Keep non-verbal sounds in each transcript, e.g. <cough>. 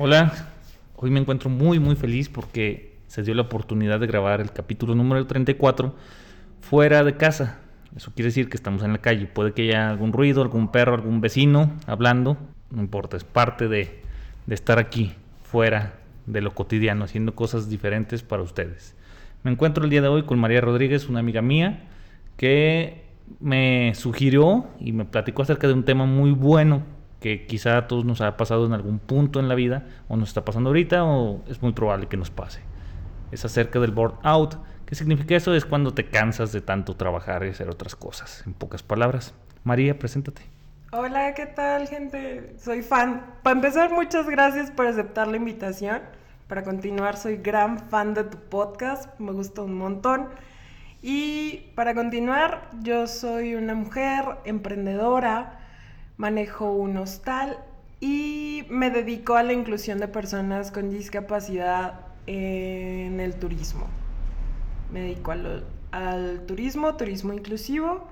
Hola, hoy me encuentro muy muy feliz porque se dio la oportunidad de grabar el capítulo número 34 fuera de casa. Eso quiere decir que estamos en la calle. Puede que haya algún ruido, algún perro, algún vecino hablando. No importa, es parte de, de estar aquí, fuera de lo cotidiano, haciendo cosas diferentes para ustedes. Me encuentro el día de hoy con María Rodríguez, una amiga mía, que me sugirió y me platicó acerca de un tema muy bueno que quizá a todos nos ha pasado en algún punto en la vida, o nos está pasando ahorita, o es muy probable que nos pase. Es acerca del burnout. ¿Qué significa eso? Es cuando te cansas de tanto trabajar y hacer otras cosas. En pocas palabras. María, preséntate. Hola, ¿qué tal, gente? Soy fan. Para empezar, muchas gracias por aceptar la invitación. Para continuar, soy gran fan de tu podcast. Me gusta un montón. Y para continuar, yo soy una mujer emprendedora manejo un hostal y me dedico a la inclusión de personas con discapacidad en el turismo. Me dedico al, turismo, turismo inclusivo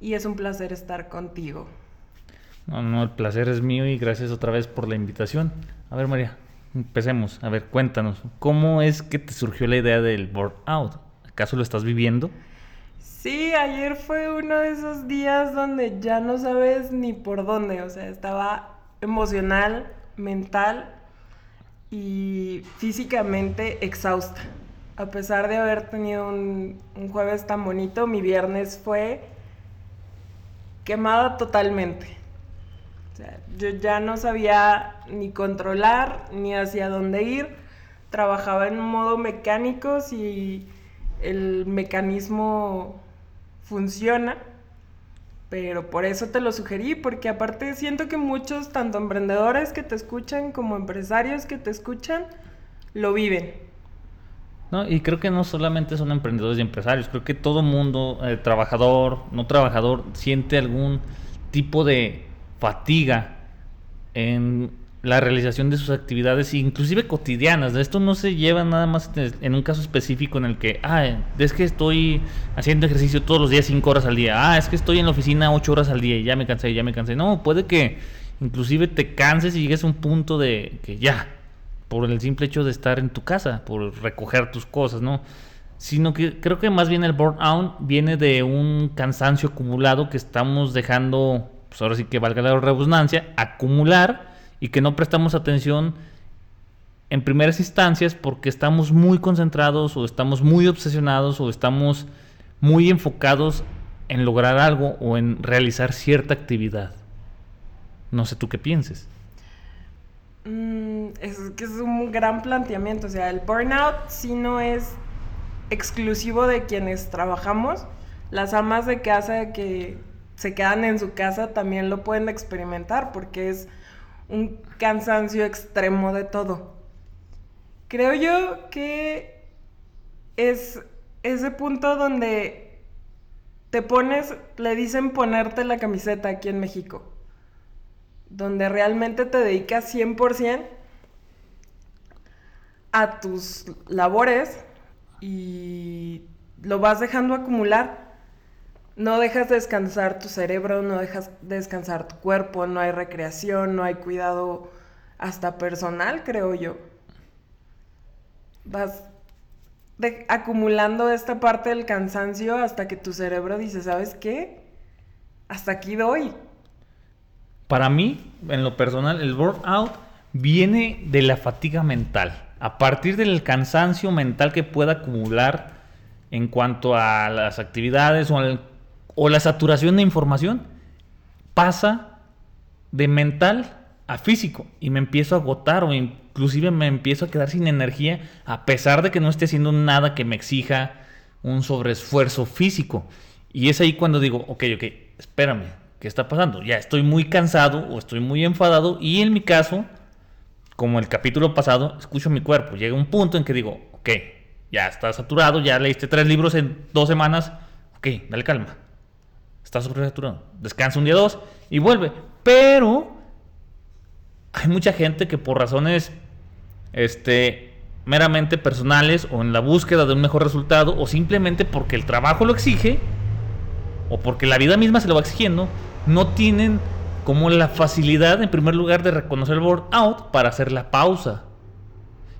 y es un placer estar contigo. No, no, el placer es mío y gracias otra vez por la invitación. A ver, María, empecemos. A ver, cuéntanos, ¿cómo es que te surgió la idea del burnout? ¿Acaso lo estás viviendo? Sí, ayer fue uno de esos días donde ya no sabes ni por dónde, o sea, estaba emocional, mental y físicamente exhausta. A pesar de haber tenido un, jueves tan bonito, mi viernes fue quemada totalmente. O sea, yo ya no sabía ni controlar ni hacia dónde ir. Trabajaba en modo mecánico y el mecanismo funciona, pero por eso te lo sugerí, porque aparte siento que muchos, tanto emprendedores que te escuchan como empresarios que te escuchan, lo viven. No, y creo que no solamente son emprendedores y empresarios, creo que todo mundo, eh, trabajador, no trabajador, siente algún tipo de fatiga en la realización de sus actividades, inclusive cotidianas. Esto no se lleva nada más en un caso específico en el que, ah, es que estoy haciendo ejercicio todos los días 5 horas al día, ah, es que estoy en la oficina 8 horas al día y ya me cansé, ya me cansé. No, puede que inclusive te canses y llegues a un punto de que ya, por el simple hecho de estar en tu casa, por recoger tus cosas, ¿no? Sino que creo que más bien el burnout viene de un cansancio acumulado que estamos dejando, pues ahora sí que valga la redundancia, acumular y que no prestamos atención en primeras instancias porque estamos muy concentrados o estamos muy obsesionados o estamos muy enfocados en lograr algo o en realizar cierta actividad. No sé tú qué pienses. Mm, es que es un gran planteamiento. O sea, el burnout si no es exclusivo de quienes trabajamos. Las amas de casa que se quedan en su casa también lo pueden experimentar porque es un cansancio extremo de todo. Creo yo que es ese punto donde te pones, le dicen ponerte la camiseta aquí en México, donde realmente te dedicas 100% a tus labores y lo vas dejando acumular no dejas descansar tu cerebro, no dejas descansar tu cuerpo, no hay recreación, no hay cuidado hasta personal, creo yo. Vas acumulando esta parte del cansancio hasta que tu cerebro dice, ¿sabes qué? Hasta aquí doy. Para mí, en lo personal, el burnout viene de la fatiga mental. A partir del cansancio mental que pueda acumular en cuanto a las actividades o al o la saturación de información pasa de mental a físico y me empiezo a agotar o inclusive me empiezo a quedar sin energía a pesar de que no esté haciendo nada que me exija un sobreesfuerzo físico. Y es ahí cuando digo, ok, ok, espérame, ¿qué está pasando? Ya estoy muy cansado o estoy muy enfadado y en mi caso, como el capítulo pasado, escucho mi cuerpo. Llega un punto en que digo, ok, ya está saturado, ya leíste tres libros en dos semanas, ok, dale calma está sobresaturado. Descansa un día dos y vuelve. Pero hay mucha gente que por razones este, meramente personales o en la búsqueda de un mejor resultado o simplemente porque el trabajo lo exige o porque la vida misma se lo va exigiendo, no tienen como la facilidad, en primer lugar, de reconocer el burnout para hacer la pausa.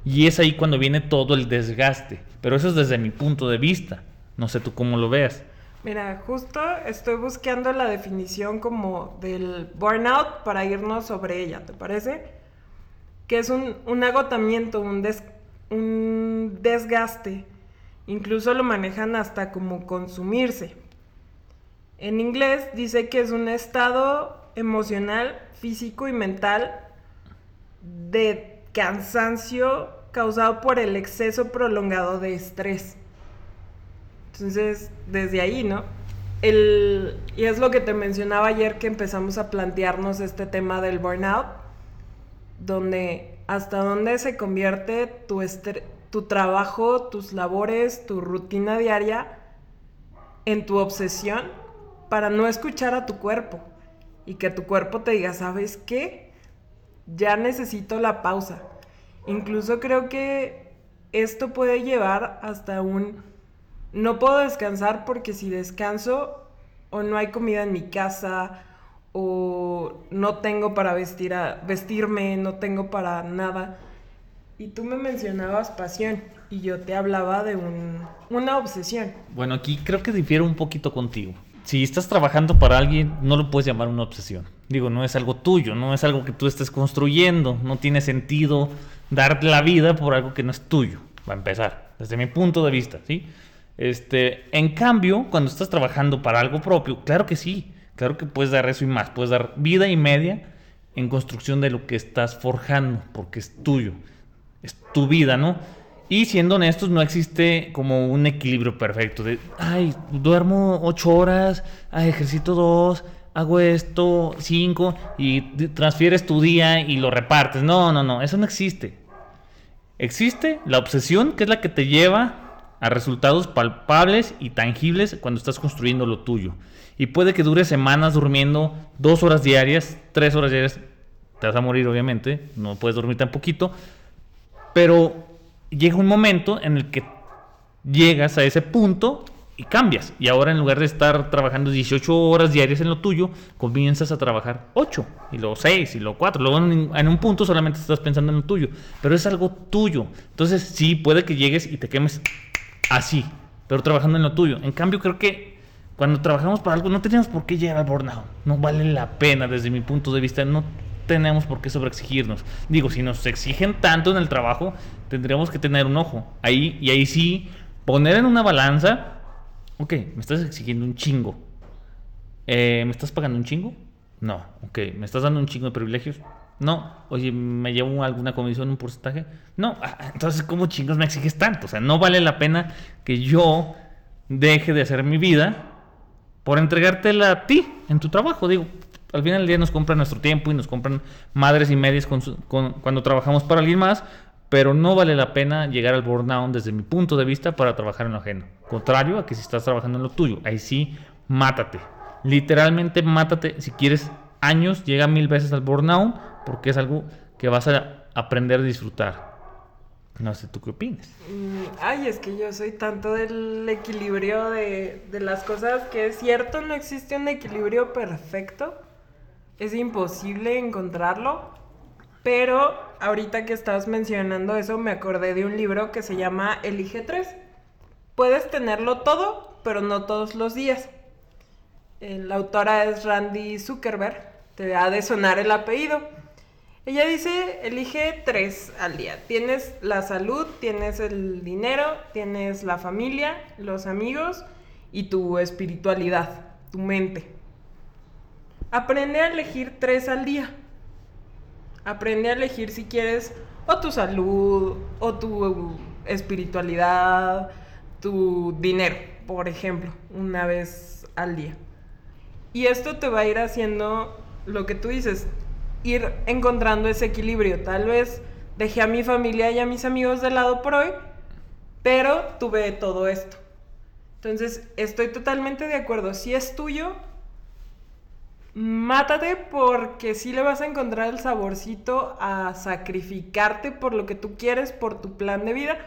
Y es ahí cuando viene todo el desgaste. Pero eso es desde mi punto de vista. No sé tú cómo lo veas. Mira, justo estoy buscando la definición como del burnout para irnos sobre ella, ¿te parece? Que es un, un agotamiento, un, un desgaste. Incluso lo manejan hasta como consumirse. En inglés dice que es un estado emocional, físico y mental de cansancio causado por el exceso prolongado de estrés. Entonces, desde ahí, ¿no? El, y es lo que te mencionaba ayer que empezamos a plantearnos este tema del burnout, donde hasta dónde se convierte tu, tu trabajo, tus labores, tu rutina diaria en tu obsesión para no escuchar a tu cuerpo y que tu cuerpo te diga, ¿sabes qué? Ya necesito la pausa. Incluso creo que esto puede llevar hasta un, no puedo descansar porque si descanso o no hay comida en mi casa o no tengo para vestirme, no tengo para nada. Y tú me mencionabas pasión y yo te hablaba de un, una obsesión. Bueno, aquí creo que difiero un poquito contigo. Si estás trabajando para alguien, no lo puedes llamar una obsesión. Digo, no es algo tuyo, no es algo que tú estés construyendo, no tiene sentido darte la vida por algo que no es tuyo, va a empezar, desde mi punto de vista, ¿sí? Este, en cambio, cuando estás trabajando para algo propio, claro que sí, claro que puedes dar eso y más, puedes dar vida y media en construcción de lo que estás forjando, porque es tuyo, es tu vida, ¿no? Y siendo honestos, no existe como un equilibrio perfecto de, ay, duermo ocho horas, ay, ejercito dos, hago esto cinco y transfieres tu día y lo repartes. No, no, no, eso no existe. Existe la obsesión, que es la que te lleva a resultados palpables y tangibles cuando estás construyendo lo tuyo. Y puede que dure semanas durmiendo dos horas diarias, tres horas diarias. Te vas a morir, obviamente. No puedes dormir tan poquito. Pero llega un momento en el que llegas a ese punto y cambias. Y ahora en lugar de estar trabajando 18 horas diarias en lo tuyo, comienzas a trabajar 8, y luego 6, y luego 4. Luego en, un punto solamente estás pensando en lo tuyo, pero es algo tuyo. Entonces sí, puede que llegues y te quemes así, pero trabajando en lo tuyo. En cambio, creo que cuando trabajamos para algo no tenemos por qué llegar al burnout. No vale la pena desde mi punto de vista. No tenemos por qué sobreexigirnos. Digo, si nos exigen tanto en el trabajo, tendríamos que tener un ojo. Ahí, y ahí sí, poner en una balanza, ok, me estás exigiendo un chingo. Eh, ¿Me estás pagando un chingo? No. Ok, ¿me estás dando un chingo de privilegios? No. Oye, ¿me llevo alguna comisión, un porcentaje? No. Ah, entonces, ¿cómo chingos me exiges tanto? O sea, no vale la pena que yo deje de hacer mi vida por entregártela a ti en tu trabajo. Digo, al final del día nos compran nuestro tiempo y nos compran madres y medias cuando trabajamos para alguien más, pero no vale la pena llegar al burnout desde mi punto de vista para trabajar en lo ajeno. Contrario a que si estás trabajando en lo tuyo, ahí sí, mátate. Literalmente mátate. Si quieres años, llega mil veces al burnout porque es algo que vas a aprender a disfrutar. No sé, ¿tú qué opinas? Mm, ay, es que yo soy tanto del equilibrio de, las cosas que es cierto, no existe un equilibrio perfecto es imposible encontrarlo, pero ahorita que estabas mencionando eso me acordé de un libro que se llama Elige 3. Puedes tenerlo todo, pero no todos los días. La autora es Randy Zuckerberg, te ha de sonar el apellido. Ella dice, elige tres al día. Tienes la salud, tienes el dinero, tienes la familia, los amigos y tu espiritualidad, tu mente. Aprende a elegir tres al día. Aprende a elegir si quieres o tu salud, o tu espiritualidad, tu dinero, por ejemplo, una vez al día. Y esto te va a ir haciendo lo que tú dices, ir encontrando ese equilibrio. Tal vez dejé a mi familia y a mis amigos de lado por hoy, pero tuve todo esto. Entonces, estoy totalmente de acuerdo. Si es tuyo, mátate porque sí le vas a encontrar el saborcito a sacrificarte por lo que tú quieres, por tu plan de vida.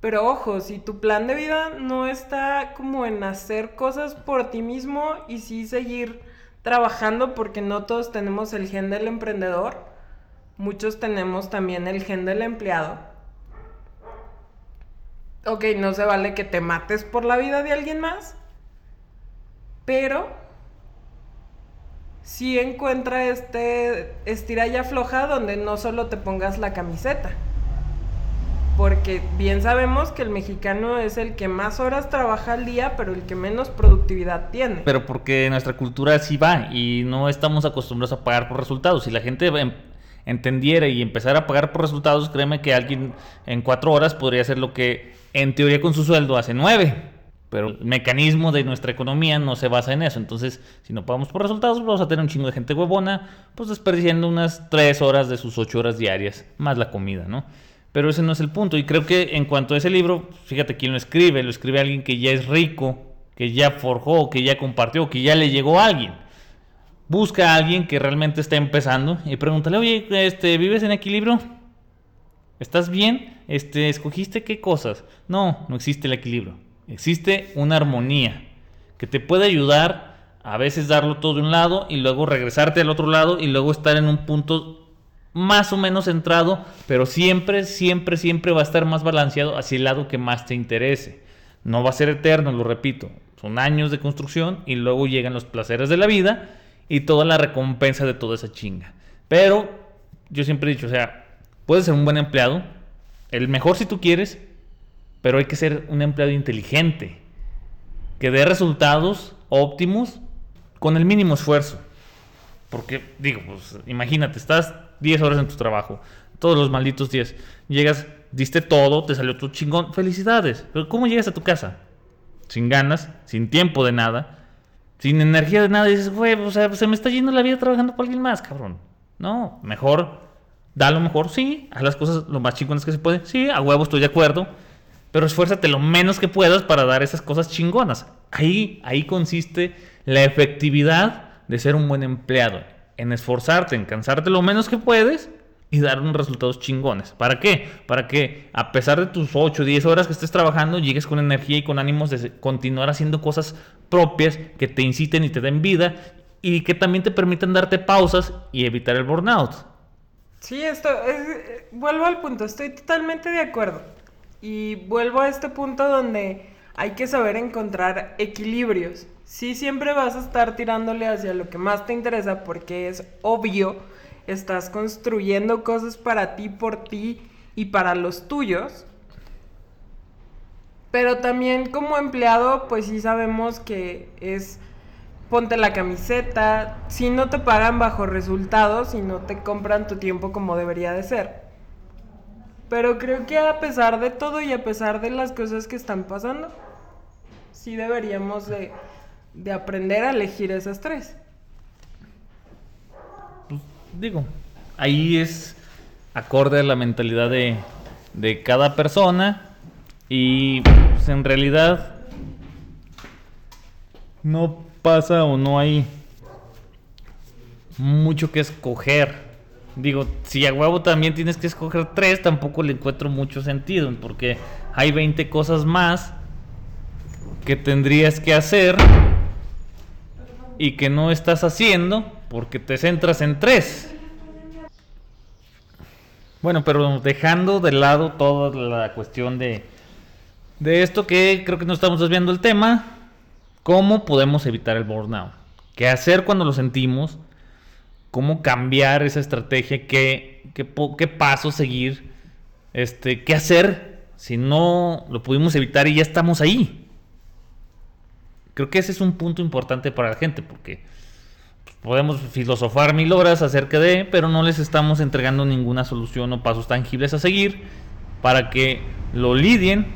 Pero ojo, si tu plan de vida no está como en hacer cosas por ti mismo y sí seguir trabajando porque no todos tenemos el gen del emprendedor, muchos tenemos también el gen del empleado. Ok, no se vale que te mates por la vida de alguien más, pero sí encuentra este estira y donde no solo te pongas la camiseta. Porque bien sabemos que el mexicano es el que más horas trabaja al día, pero el que menos productividad tiene. Pero porque nuestra cultura así va y no estamos acostumbrados a pagar por resultados. Si la gente em, entendiera y empezara a pagar por resultados, créeme que alguien en cuatro horas podría hacer lo que en teoría con su sueldo hace nueve. Pero el mecanismo de nuestra economía no se basa en eso. Entonces, si no pagamos por resultados, vamos a tener un chingo de gente huevona, pues desperdiciando unas tres horas de sus ocho horas diarias, más la comida, ¿no? Pero ese no es el punto. Y creo que en cuanto a ese libro, fíjate quién lo escribe. Lo escribe alguien que ya es rico, que ya forjó, que ya compartió, que ya le llegó a alguien. Busca a alguien que realmente está empezando y pregúntale, oye, este, ¿vives en equilibrio? ¿Estás bien? Este, ¿Escogiste qué cosas? No, no existe el equilibrio. Existe una armonía que te puede ayudar a veces darlo todo de un lado y luego regresarte al otro lado y luego estar en un punto más o menos centrado, pero siempre, siempre, siempre va a estar más balanceado hacia el lado que más te interese. No va a ser eterno, lo repito. Son años de construcción y luego llegan los placeres de la vida y toda la recompensa de toda esa chinga. Pero yo siempre he dicho, o sea, puedes ser un buen empleado, el mejor si tú quieres, pero hay que ser un empleado inteligente, que dé resultados óptimos con el mínimo esfuerzo. Porque, digo, pues imagínate, estás 10 horas en tu trabajo, todos los malditos 10. Llegas, diste todo, te salió tu chingón, felicidades. Pero ¿cómo llegas a tu casa? Sin ganas, sin tiempo de nada, sin energía de nada. Y dices, güey, o sea, se me está yendo la vida trabajando para alguien más, cabrón. No, mejor, da lo mejor, sí, haz las cosas lo más chingonas que se puede. Sí, a huevo estoy de acuerdo. Pero esfuérzate lo menos que puedas para dar esas cosas chingonas. Ahí, ahí consiste la efectividad de ser un buen empleado en esforzarte, en cansarte lo menos que puedes y dar unos resultados chingones. ¿Para qué? Para que a pesar de tus 8 o 10 horas que estés trabajando, llegues con energía y con ánimos de continuar haciendo cosas propias que te inciten y te den vida y que también te permitan darte pausas y evitar el burnout. Sí, esto es, vuelvo al punto, estoy totalmente de acuerdo. Y vuelvo a este punto donde hay que saber encontrar equilibrios. Sí, siempre vas a estar tirándole hacia lo que más te interesa porque es obvio, estás construyendo cosas para ti, por ti y para los tuyos. Pero también como empleado, pues sí sabemos que es ponte la camiseta, si no te pagan bajo resultados y no te compran tu tiempo como debería de ser. Pero creo que a pesar de todo y a pesar de las cosas que están pasando, sí deberíamos de, aprender a elegir esas tres. Pues, digo, ahí es acorde a la mentalidad de, de cada persona y pues, en realidad no pasa o no hay mucho que escoger. Digo, si a huevo también tienes que escoger tres, tampoco le encuentro mucho sentido, porque hay 20 cosas más que tendrías que hacer y que no estás haciendo porque te centras en tres. Bueno, pero dejando de lado toda la cuestión de, de esto que creo que no estamos desviando el tema, ¿cómo podemos evitar el burnout? ¿Qué hacer cuando lo sentimos? ¿Cómo cambiar esa estrategia? ¿Qué, qué, qué paso seguir? Este, ¿Qué hacer si no lo pudimos evitar y ya estamos ahí? Creo que ese es un punto importante para la gente, porque podemos filosofar mil horas acerca de, pero no les estamos entregando ninguna solución o pasos tangibles a seguir para que lo lidien,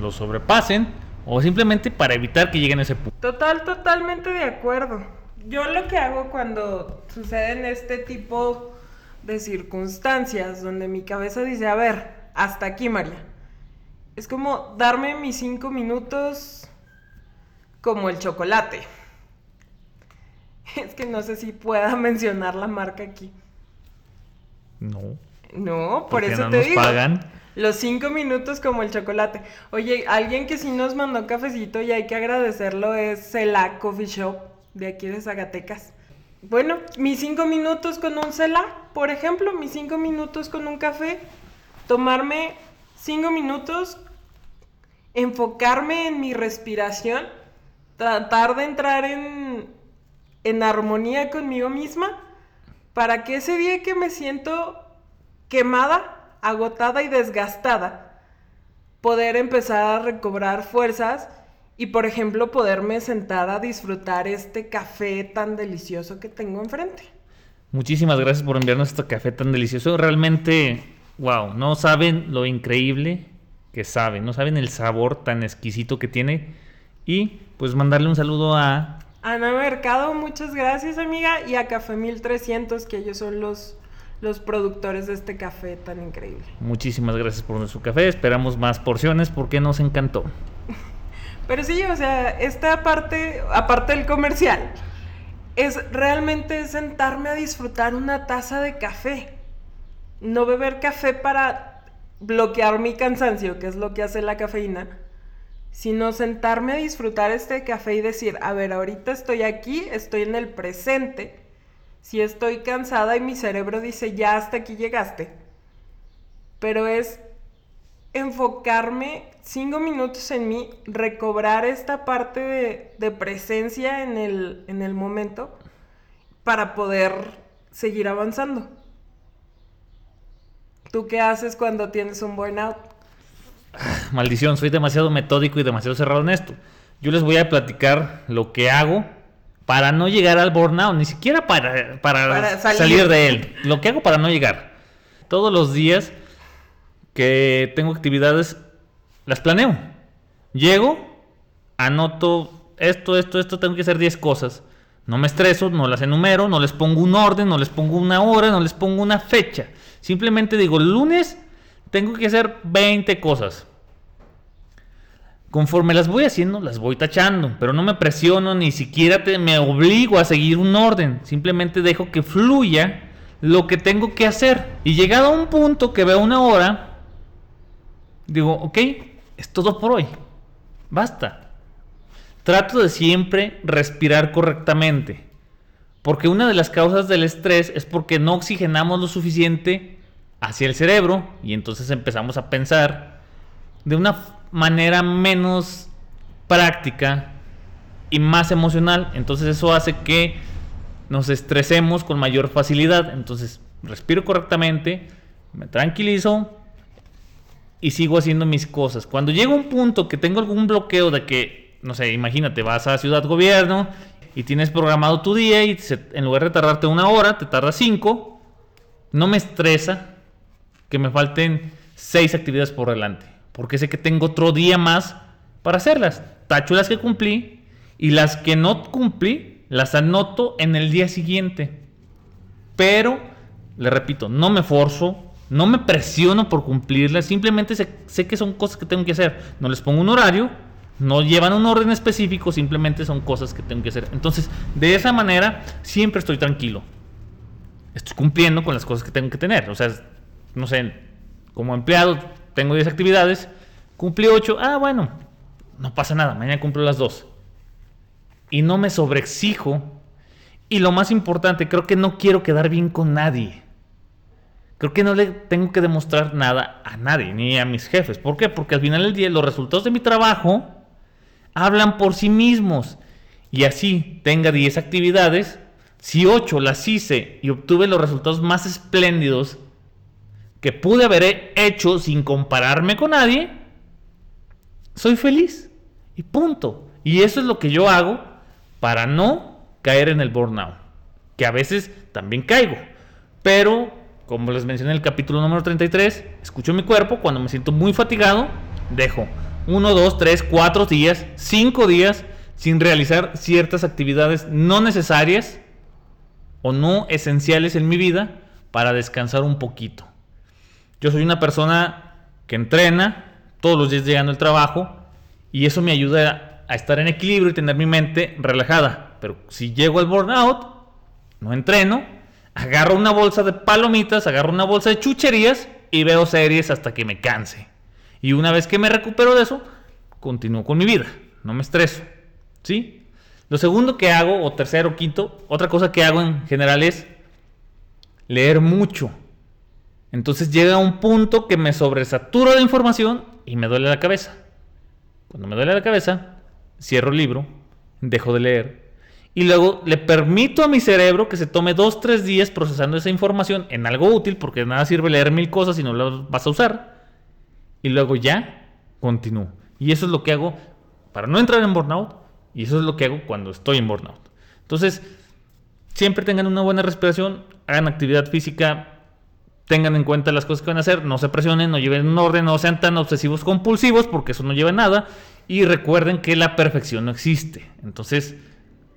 lo sobrepasen o simplemente para evitar que lleguen a ese punto. Total, totalmente de acuerdo. Yo lo que hago cuando suceden este tipo de circunstancias donde mi cabeza dice, a ver, hasta aquí, María. Es como darme mis cinco minutos como el chocolate. <laughs> Es que no sé si pueda <laughs> mencionar la marca aquí. No. No, por eso no te nos digo. pagan? Los cinco minutos como el chocolate. Oye, alguien que sí nos mandó cafecito y hay que agradecerlo es Cela Coffee Shop de aquí de Zacatecas. bueno, mis cinco minutos con un cela, por ejemplo, mis cinco minutos con un café, tomarme cinco minutos, enfocarme en mi respiración, tratar de entrar en, en armonía conmigo misma, para que ese día que me siento quemada, agotada y desgastada, poder empezar a recobrar fuerzas y por ejemplo poderme sentar a disfrutar este café tan delicioso que tengo enfrente. Muchísimas gracias por enviarnos este café tan delicioso. Realmente, wow, no saben lo increíble que sabe, no saben el sabor tan exquisito que tiene. Y pues mandarle un saludo a... Ana Mercado, muchas gracias amiga, y a Café 1300, que ellos son los, los productores de este café tan increíble. Muchísimas gracias por nuestro café, esperamos más porciones porque nos encantó. <laughs> Pero sí, o sea, esta parte, aparte del comercial, es realmente sentarme a disfrutar una taza de café. No beber café para bloquear mi cansancio, que es lo que hace la cafeína, sino sentarme a disfrutar este café y decir, a ver, ahorita estoy aquí, estoy en el presente. Si estoy cansada y mi cerebro dice, ya hasta aquí llegaste. Pero es enfocarme cinco minutos en mí, recobrar esta parte de, presencia en el, en el momento para poder seguir avanzando. ¿Tú qué haces cuando tienes un burnout? Maldición, soy demasiado metódico y demasiado cerrado en esto. Yo les voy a platicar lo que hago para no llegar al burnout, ni siquiera para, para, salir de él. Lo que hago para no llegar. Todos los días que tengo actividades, las planeo. Llego, anoto esto, esto, esto, tengo que hacer 10 cosas. No me estreso, no las enumero, no les pongo un orden, no les pongo una hora, no les pongo una fecha. Simplemente digo, lunes tengo que hacer 20 cosas. Conforme las voy haciendo, las voy tachando, pero no me presiono, ni siquiera me obligo a seguir un orden. Simplemente dejo que fluya lo que tengo que hacer. Y llegado a un punto que veo una hora, digo, ok, es todo por hoy. Basta. Trato de siempre respirar correctamente. Porque una de las causas del estrés es porque no oxigenamos lo suficiente hacia el cerebro y entonces empezamos a pensar de una manera menos práctica y más emocional. Entonces eso hace que nos estresemos con mayor facilidad. Entonces respiro correctamente, me tranquilizo, y sigo haciendo mis cosas. Cuando llega un punto que tengo algún bloqueo de que, no sé, imagínate, vas a Ciudad Gobierno y tienes programado tu día y en lugar de tardarte una hora, te tarda cinco, no me estresa que me falten seis actividades por delante, porque sé que tengo otro día más para hacerlas. Tacho las que cumplí y las que no cumplí las anoto en el día siguiente. Pero, le repito, no me forzo, no me presiono por cumplirlas, simplemente sé, que son cosas que tengo que hacer. No les pongo un horario, no llevan un orden específico, simplemente son cosas que tengo que hacer. Entonces, de esa manera, siempre estoy tranquilo. Estoy cumpliendo con las cosas que tengo que tener. O sea, no sé, como empleado tengo 10 actividades, cumplí 8, ah, bueno, no pasa nada, mañana cumplo las 2. Y no me sobreexijo. Y lo más importante, creo que no quiero quedar bien con nadie. Creo que no le tengo que demostrar nada a nadie, ni a mis jefes. ¿Por qué? Porque al final del día los resultados de mi trabajo hablan por sí mismos. Y así tenga 10 actividades, si 8 las hice y obtuve los resultados más espléndidos que pude haber hecho sin compararme con nadie, soy feliz. Y punto. Y eso es lo que yo hago para no caer en el burnout. Que a veces también caigo. Pero como les mencioné en el capítulo número 33, escucho mi cuerpo, cuando me siento muy fatigado, dejo 1, 2, 3, 4 días, 5 días sin realizar ciertas actividades no necesarias o no esenciales en mi vida para descansar un poquito. Yo soy una persona que entrena todos los días llegando al trabajo y eso me ayuda a estar en equilibrio y tener mi mente relajada. Pero si llego al burnout, no entreno, agarro una bolsa de palomitas, agarro una bolsa de chucherías y veo series hasta que me canse. Y una vez que me recupero de eso, continúo con mi vida, no me estreso. ¿Sí? Lo segundo que hago, o tercero, quinto, otra cosa que hago en general es leer mucho. Entonces llega un punto que me sobresaturo de información y me duele la cabeza. Cuando me duele la cabeza, cierro el libro, dejo de leer y luego le permito a mi cerebro que se tome dos, tres días procesando esa información en algo útil, porque nada sirve leer mil cosas si no las vas a usar. Y luego ya continúo. Y eso es lo que hago para no entrar en burnout. Y eso es lo que hago cuando estoy en burnout. Entonces, siempre tengan una buena respiración, hagan actividad física, tengan en cuenta las cosas que van a hacer, no se presionen, no lleven un orden, no sean tan obsesivos compulsivos, porque eso no lleva a nada. Y recuerden que la perfección no existe. Entonces,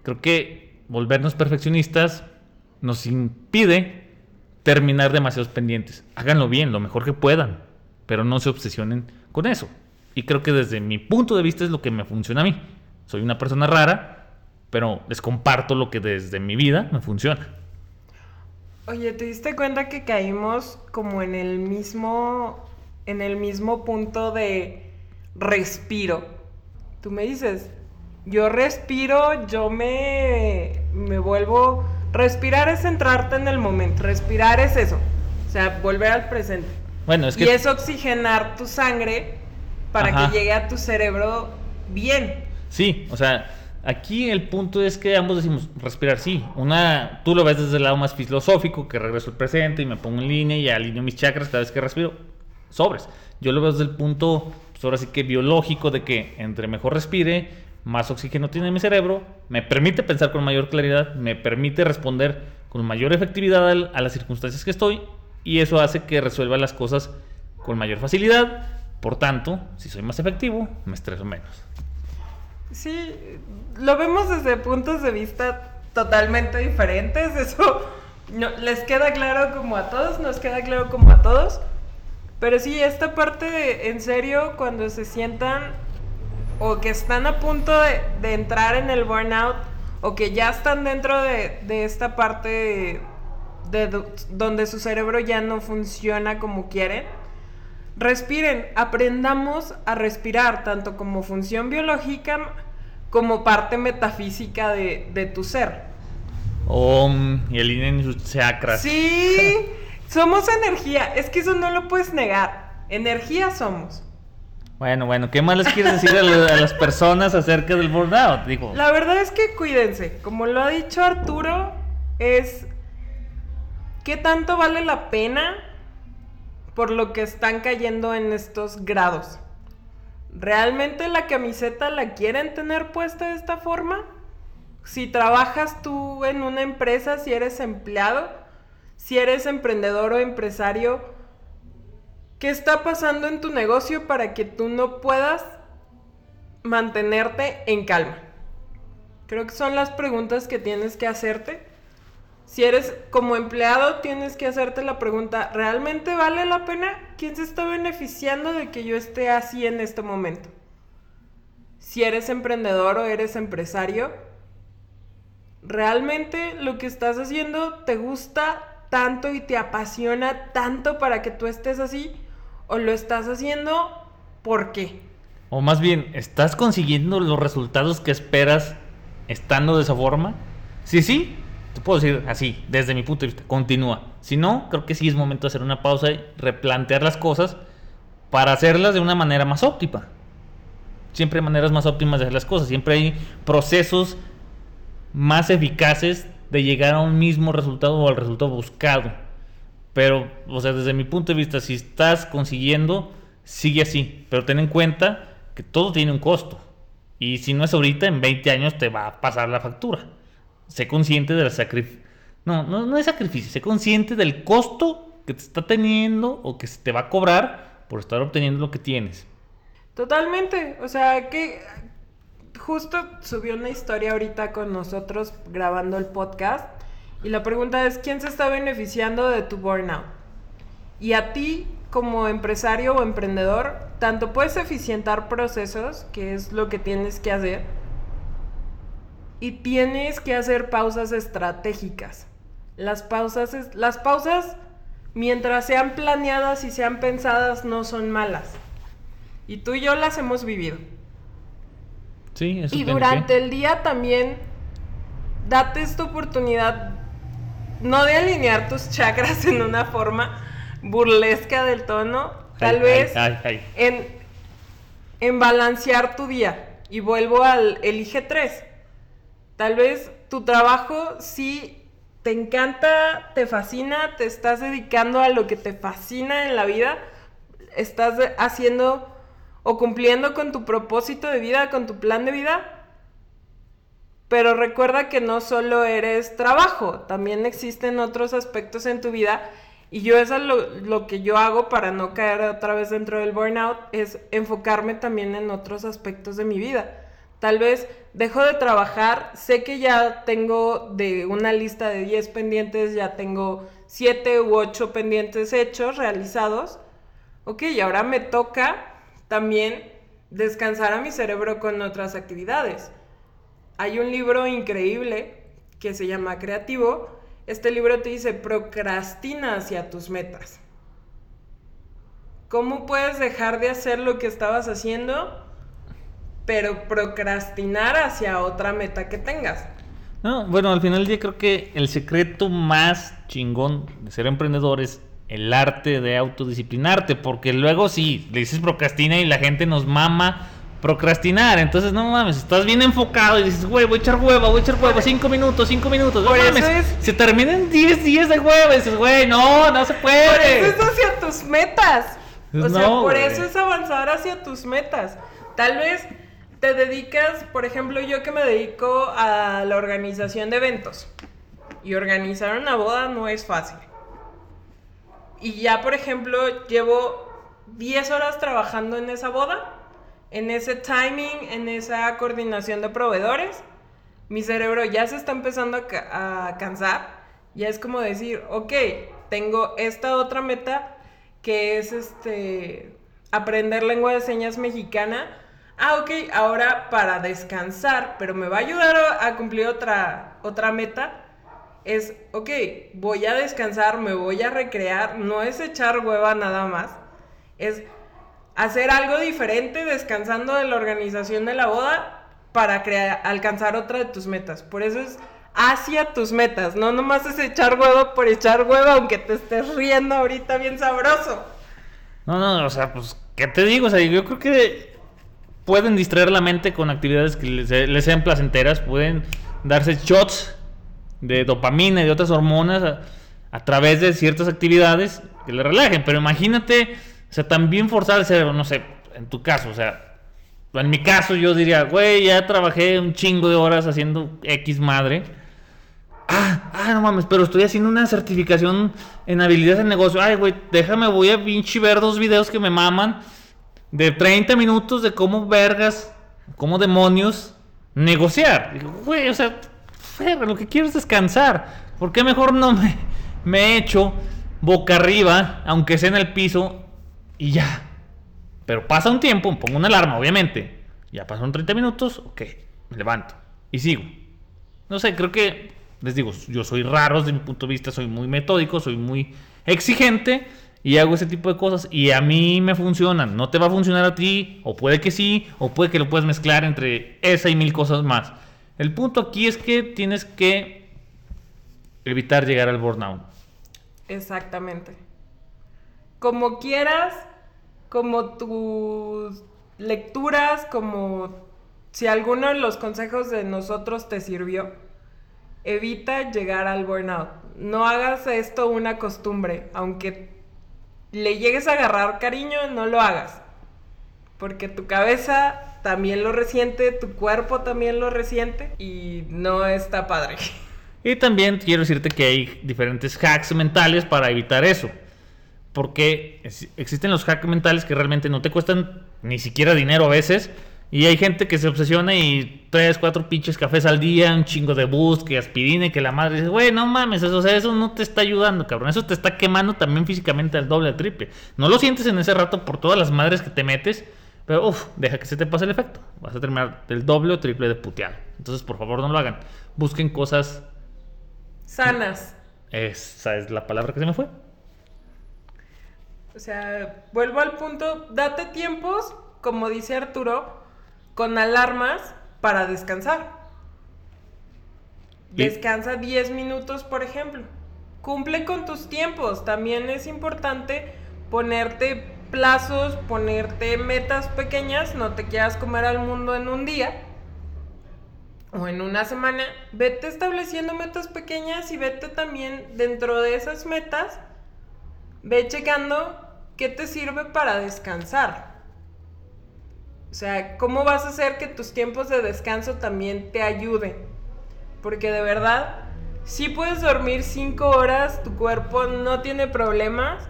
creo que volvernos perfeccionistas nos impide terminar demasiados pendientes. Háganlo bien, lo mejor que puedan, pero no se obsesionen con eso. Y creo que desde mi punto de vista es lo que me funciona a mí. Soy una persona rara, pero les comparto lo que desde mi vida me funciona. Oye, ¿te diste cuenta que caímos como en el mismo en el mismo punto de respiro? Tú me dices, yo respiro, yo me, me vuelvo... Respirar es centrarte en el momento, respirar es eso, o sea, volver al presente. Bueno, es que... Y es oxigenar tu sangre para que llegue a tu cerebro bien. Sí, o sea, aquí el punto es que ambos decimos respirar, sí. Una, tú lo ves desde el lado más filosófico, que regreso al presente y me pongo en línea y alineo mis chakras cada vez que respiro. Sobres. Yo lo veo desde el punto, pues ahora sí que biológico, de que entre mejor respire, más oxígeno tiene mi cerebro, me permite pensar con mayor claridad, me permite responder con mayor efectividad a las circunstancias que estoy y eso hace que resuelva las cosas con mayor facilidad. Por tanto, si soy más efectivo, me estreso menos. Sí, lo vemos desde puntos de vista totalmente diferentes. Eso les queda claro como a todos, nos queda claro como a todos. Pero sí, esta parte de, en serio, cuando se sientan o que están a punto de, entrar en el burnout o que ya están dentro de, esta parte de, donde su cerebro ya no funciona como quieren, respiren, aprendamos a respirar, tanto como función biológica como parte metafísica de, tu ser. Om y el sus chakras. Sí, <laughs> somos energía, es que eso no lo puedes negar, energía somos. Bueno, bueno, ¿qué más les quieres decir a, las personas acerca del burnout? Digo. La verdad es que cuídense. Como lo ha dicho Arturo, es qué tanto vale la pena por lo que están cayendo en estos grados. ¿Realmente la camiseta la quieren tener puesta de esta forma? Si trabajas tú en una empresa, si eres empleado, si eres emprendedor o empresario, ¿Qué está pasando en tu negocio para que tú no puedas mantenerte en calma? Creo que son las preguntas que tienes que hacerte. Si eres como empleado, tienes que hacerte la pregunta, ¿realmente vale la pena? ¿Quién se está beneficiando de que yo esté así en este momento? Si eres emprendedor o eres empresario, ¿realmente lo que estás haciendo te gusta tanto y te apasiona tanto para que tú estés así? o lo estás haciendo por qué. O más bien, ¿estás consiguiendo los resultados que esperas estando de esa forma? Sí, sí, te puedo decir así, desde mi punto de vista, continúa. Si no, creo que sí es momento de hacer una pausa y replantear las cosas para hacerlas de una manera más óptima. Siempre hay maneras más óptimas de hacer las cosas, siempre hay procesos más eficaces de llegar a un mismo resultado o al resultado buscado. Pero, o sea, desde mi punto de vista, si estás consiguiendo, sigue así. Pero ten en cuenta que todo tiene un costo. Y si no es ahorita, en 20 años te va a pasar la factura. Sé consciente del sacrificio. No, no, no es sacrificio. Sé consciente del costo que te está teniendo o que se te va a cobrar por estar obteniendo lo que tienes. Totalmente. O sea, que justo subió una historia ahorita con nosotros grabando el podcast y la pregunta es, ¿quién se está beneficiando de tu burnout? Y a ti, como empresario o emprendedor, tanto puedes eficientar procesos, que es lo que tienes que hacer, y tienes que hacer pausas estratégicas. Las pausas, las pausas, mientras sean planeadas y sean pensadas, no son malas. Y tú y yo las hemos vivido. Sí, eso Y durante que- el día también date esta oportunidad no de alinear tus chakras <laughs> en una forma burlesca del tono, tal Ay, vez ay, ay, ay. En, en balancear tu día. Y vuelvo al elige 3. Tal vez tu trabajo sí te encanta, te fascina, te estás dedicando a lo que te fascina en la vida, estás haciendo o cumpliendo con tu propósito de vida, con tu plan de vida. Pero recuerda que no solo eres trabajo, también existen otros aspectos en tu vida. Y yo eso es lo, lo que yo hago para no caer otra vez dentro del burnout, es enfocarme también en otros aspectos de mi vida. Tal vez dejo de trabajar, sé que ya tengo de una lista de 10 pendientes, ya tengo 7 u 8 pendientes hechos, realizados. Ok, y ahora me toca también descansar a mi cerebro con otras actividades. Hay un libro increíble que se llama Creativo. Este libro te dice procrastina hacia tus metas. ¿Cómo puedes dejar de hacer lo que estabas haciendo, pero procrastinar hacia otra meta que tengas? No, bueno, al final del día creo que el secreto más chingón de ser emprendedor es el arte de autodisciplinarte, porque luego sí, le dices procrastina y la gente nos mama procrastinar, entonces no mames, estás bien enfocado y dices, güey, voy a echar hueva, voy a echar hueva, cinco minutos, cinco minutos, no Por eso mames, es- se terminan 10 días de hueva, y dices, güey, no, no se puede. Por eso es hacia tus metas. O Pues sea, no, por güey. eso es avanzar hacia tus metas. Tal vez te dedicas, por ejemplo, yo que me dedico a la organización de eventos. Y organizar una boda no es fácil. Y ya, por ejemplo, llevo 10 horas trabajando en esa boda, en ese timing, en esa coordinación de proveedores. Mi cerebro ya se está empezando a, ca- a cansar. Ya es como decir, ok, tengo esta otra meta que es este aprender lengua de señas mexicana. Ah, ok, ahora para descansar, pero me va a ayudar a, cumplir otra, otra meta es, ok, voy a descansar, me voy a recrear, no es echar hueva nada más, es hacer algo diferente descansando de la organización de la boda para crea- alcanzar otra de tus metas. Por eso es hacia tus metas, no nomás es echar hueva por echar hueva, aunque te estés riendo ahorita bien sabroso. No, no, o sea, pues, ¿qué te digo? O sea, yo creo que pueden distraer la mente con actividades que les, sean placenteras, pueden darse shots de dopamina y de otras hormonas a, a través de ciertas actividades que le relajen, pero imagínate, o sea, también forzar el cerebro, no sé, en tu caso, o sea, en mi caso yo diría, güey, ya trabajé un chingo de horas haciendo X madre. Ah, ah, no mames, pero estoy haciendo una certificación en habilidades de negocio. Ay, güey, déjame, voy a pinche ver dos videos que me maman de 30 minutos de cómo vergas, cómo demonios negociar. Güey, o sea, lo que quiero es descansar. ¿Por qué mejor no me, me echo boca arriba, aunque sea en el piso, y ya? Pero pasa un tiempo, pongo una alarma, obviamente. Ya pasaron 30 minutos, ok, me levanto y sigo. No sé, creo que, les digo, yo soy raro desde mi punto de vista, soy muy metódico, soy muy exigente y hago ese tipo de cosas y a mí me funcionan. No te va a funcionar a ti, o puede que sí, o puede que lo puedas mezclar entre esa y mil cosas más. El punto aquí es que tienes que evitar llegar al burnout. Exactamente. Como quieras, como tus lecturas, como si alguno de los consejos de nosotros te sirvió, evita llegar al burnout. No hagas esto una costumbre, aunque le llegues a agarrar cariño, no lo hagas. Porque tu cabeza también lo resiente, tu cuerpo también lo resiente y no está padre. <laughs> Y también quiero decirte que hay diferentes hacks mentales para evitar eso. Porque existen los hacks mentales que realmente no te cuestan ni siquiera dinero a veces. Y hay gente que se obsesiona y tres, cuatro pinches cafés al día, un chingo de bus, que aspirina y que la madre dice, güey, no mames, eso, o sea, eso no te está ayudando, cabrón. Eso te está quemando también físicamente al doble, al triple. No lo sientes en ese rato por todas las madres que te metes, pero uff, deja que se te pase el efecto. Vas a terminar del doble o triple de puteado. Entonces, por favor, no lo hagan. Busquen cosas Sanas. esa es la palabra que se me fue. O sea, vuelvo al punto, date tiempos, como dice Arturo, con alarmas para descansar. Y- Descansa 10 minutos, por ejemplo. Cumple con tus tiempos. También es importante ponerte plazos, ponerte metas pequeñas. No te quieras comer al mundo en un día o en una semana. Vete estableciendo metas pequeñas y vete también dentro de esas metas. Ve checando qué te sirve para descansar. O sea, ¿cómo vas a hacer que tus tiempos de descanso también te ayuden? Porque de verdad, si puedes dormir 5 horas, tu cuerpo no tiene problemas,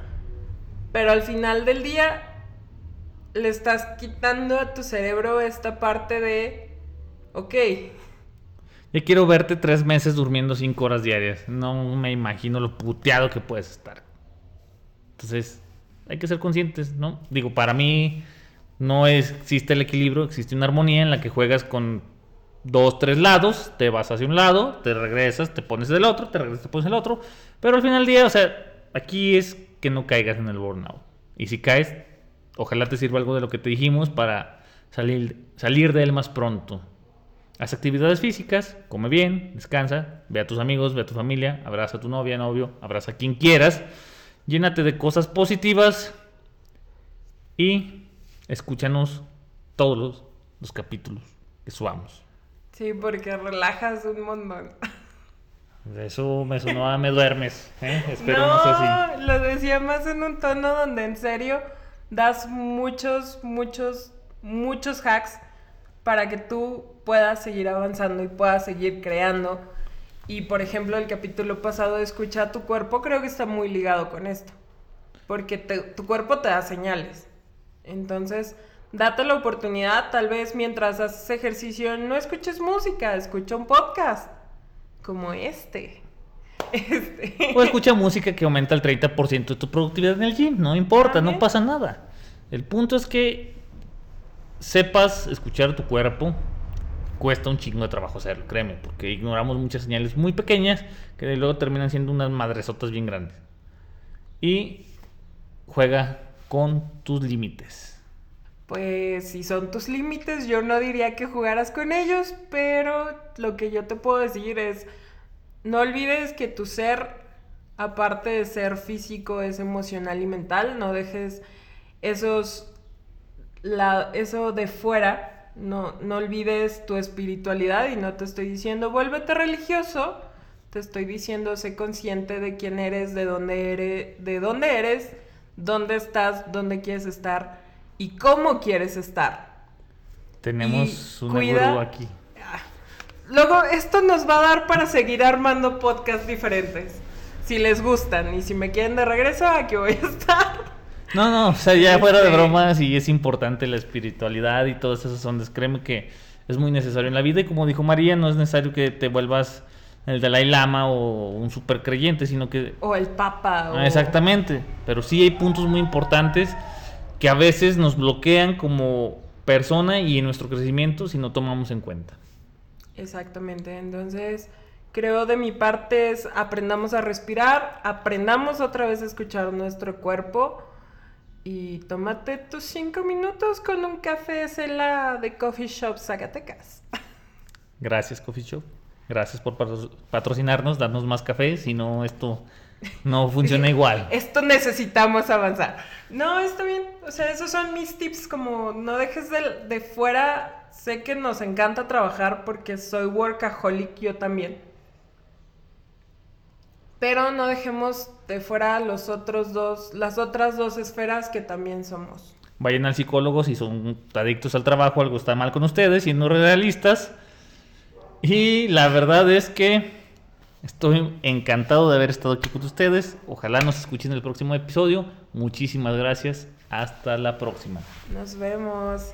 pero al final del día le estás quitando a tu cerebro esta parte de, ok, Ya quiero verte tres meses durmiendo cinco horas diarias. No me imagino lo puteado que puedes estar. Entonces, hay que ser conscientes, ¿no? Digo, para mí no existe el equilibrio, existe una armonía en la que juegas con dos, tres lados, te vas hacia un lado, te regresas, te pones del otro, te regresas, te pones del otro. Pero al final del día, o sea, aquí es que no caigas en el burnout. Y si caes, ojalá te sirva algo de lo que te dijimos para salir, salir de él más pronto. Haz actividades físicas, come bien, descansa, ve a tus amigos, ve a tu familia, abraza a tu novia, novio, abraza a quien quieras, llénate de cosas positivas y escúchanos todos los, los capítulos que subamos. sí, porque relajas un montón. Eso me sonó a me duermes, ¿eh? Espero no, sea así. No, lo decía más en un tono donde en serio das muchos, muchos, muchos hacks para que tú puedas seguir avanzando y puedas seguir creando. Y por ejemplo, el capítulo pasado de Escucha a tu cuerpo creo que está muy ligado con esto. Porque te- tu cuerpo te da señales. Entonces, date la oportunidad, tal vez mientras haces ejercicio, no escuches música, escucha un podcast. Como este. <laughs> Este. O escucha música que aumenta el 30% de tu productividad en el gym, no importa, no pasa nada. El punto es que sepas escuchar tu cuerpo. Cuesta un chingo de trabajo hacerlo, créeme, porque ignoramos muchas señales muy pequeñas que luego terminan siendo unas madresotas bien grandes. Y juega con tus límites. Pues si son tus límites, yo no diría que jugaras con ellos, pero lo que yo te puedo decir es, no olvides que tu ser, aparte de ser físico, es emocional y mental, no dejes esos, la, eso de fuera, no, no olvides tu espiritualidad y no te estoy diciendo vuélvete religioso, te estoy diciendo sé consciente de quién eres, de dónde eres, de dónde eres, dónde estás, dónde quieres estar y cómo quieres estar. Tenemos un gurú aquí. Luego, esto nos va a dar para seguir armando podcasts diferentes. Si les gustan y si me quieren de regreso, aquí voy a estar. No, no, o sea, ya fuera de Este- bromas y es importante la espiritualidad y todas esas ondas. Créeme que es muy necesario en la vida y como dijo María, no es necesario que te vuelvas el Dalai Lama o un super creyente, sino que... O el papa. O... Ah, Exactamente, pero sí hay puntos muy importantes que a veces nos bloquean como persona y en nuestro crecimiento si no tomamos en cuenta. Exactamente. Entonces, creo de mi parte es aprendamos a respirar, aprendamos otra vez a escuchar nuestro cuerpo y tómate tus cinco minutos con un café Cela de Coffee Shop Zacatecas. Gracias, Coffee Shop. Gracias por patro- patrocinarnos, darnos más café, si no esto <laughs> no funciona igual. Esto necesitamos avanzar. No, está bien. O sea, esos son mis tips. Como no dejes de, de fuera. Sé que nos encanta trabajar porque soy workaholic yo también. Pero no dejemos de fuera los otros dos, las otras dos esferas que también somos. Vayan al psicólogo si son adictos al trabajo, algo está mal con ustedes, siendo realistas. Y la verdad es que estoy encantado de haber estado aquí con ustedes. Ojalá nos escuchen en el próximo episodio. Muchísimas gracias. Hasta la próxima. Nos vemos.